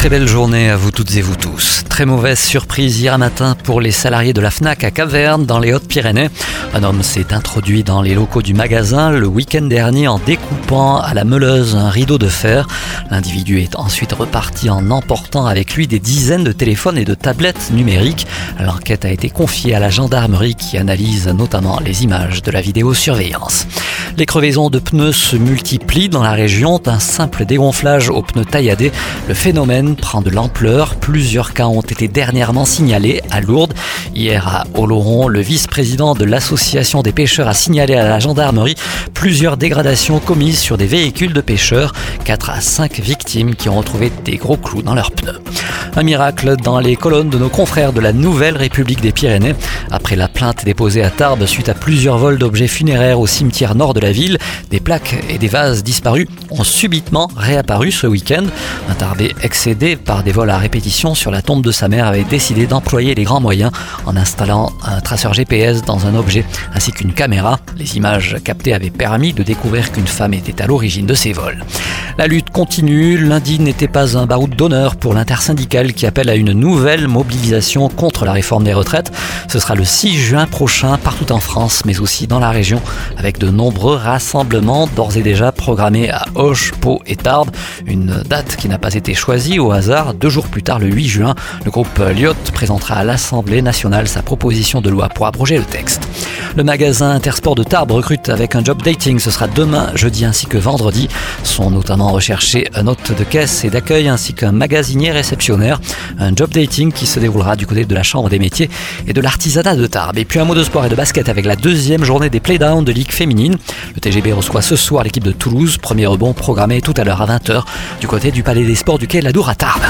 Très belle journée à vous toutes et vous tous. Très mauvaise surprise hier matin pour les salariés de la FNAC à Caverne dans les Hautes-Pyrénées. Un homme s'est introduit dans les locaux du magasin le week-end dernier en découpant à la meuleuse un rideau de fer. L'individu est ensuite reparti en emportant avec lui des dizaines de téléphones et de tablettes numériques. L'enquête a été confiée à la gendarmerie qui analyse notamment les images de la vidéosurveillance. Les crevaisons de pneus se multiplient dans la région d'un simple dégonflage aux pneus tailladés. Le phénomène prend de l'ampleur. Plusieurs cas ont été dernièrement signalés à Lourdes. Hier à Oloron, le vice-président de l'association des pêcheurs a signalé à la gendarmerie plusieurs dégradations commises sur des véhicules de pêcheurs. 4 à 5 victimes qui ont retrouvé des gros clous dans leurs pneus. Un miracle dans les colonnes de nos confrères de la Nouvelle République des Pyrénées. Après la plainte déposée à Tarbes suite à plusieurs vols d'objets funéraires au cimetière nord de la ville, des plaques et des vases disparus ont subitement réapparu ce week-end. Un Tarbé excédé par des vols à répétition sur la tombe de sa mère avait décidé d'employer les grands moyens en installant un traceur GPS dans un objet ainsi qu'une caméra. Les images captées avaient permis de découvrir qu'une femme était à l'origine de ces vols. La lutte continue. Lundi n'était pas un baroud d'honneur pour l'intersyndicale qui appelle à une nouvelle mobilisation contre la réforme des retraites. Ce sera le 6 juin prochain partout en France, mais aussi dans la région, avec de nombreux rassemblements d'ores et déjà programmés à Auch, Pau et Tarbes. Une date qui n'a pas été choisie au hasard. Deux jours plus tard, le 8 juin, le groupe Lyot présentera à l'Assemblée nationale sa proposition de loi pour abroger le texte. Le magasin Intersport de Tarbes recrute avec un job dating. Ce sera demain, jeudi ainsi que vendredi. Sont notamment recherchés un hôte de caisse et d'accueil ainsi qu'un magasinier réceptionnaire. Un job dating qui se déroulera du côté de la Chambre des métiers et de l'artisanat de Tarbes. Et puis un mot de sport et de basket avec la deuxième journée des playdowns de Ligue féminine. Le TGB reçoit ce soir l'équipe de Toulouse. Premier rebond programmé tout à l'heure à 20h du côté du Palais des Sports du Quai Ladour à Tarbes.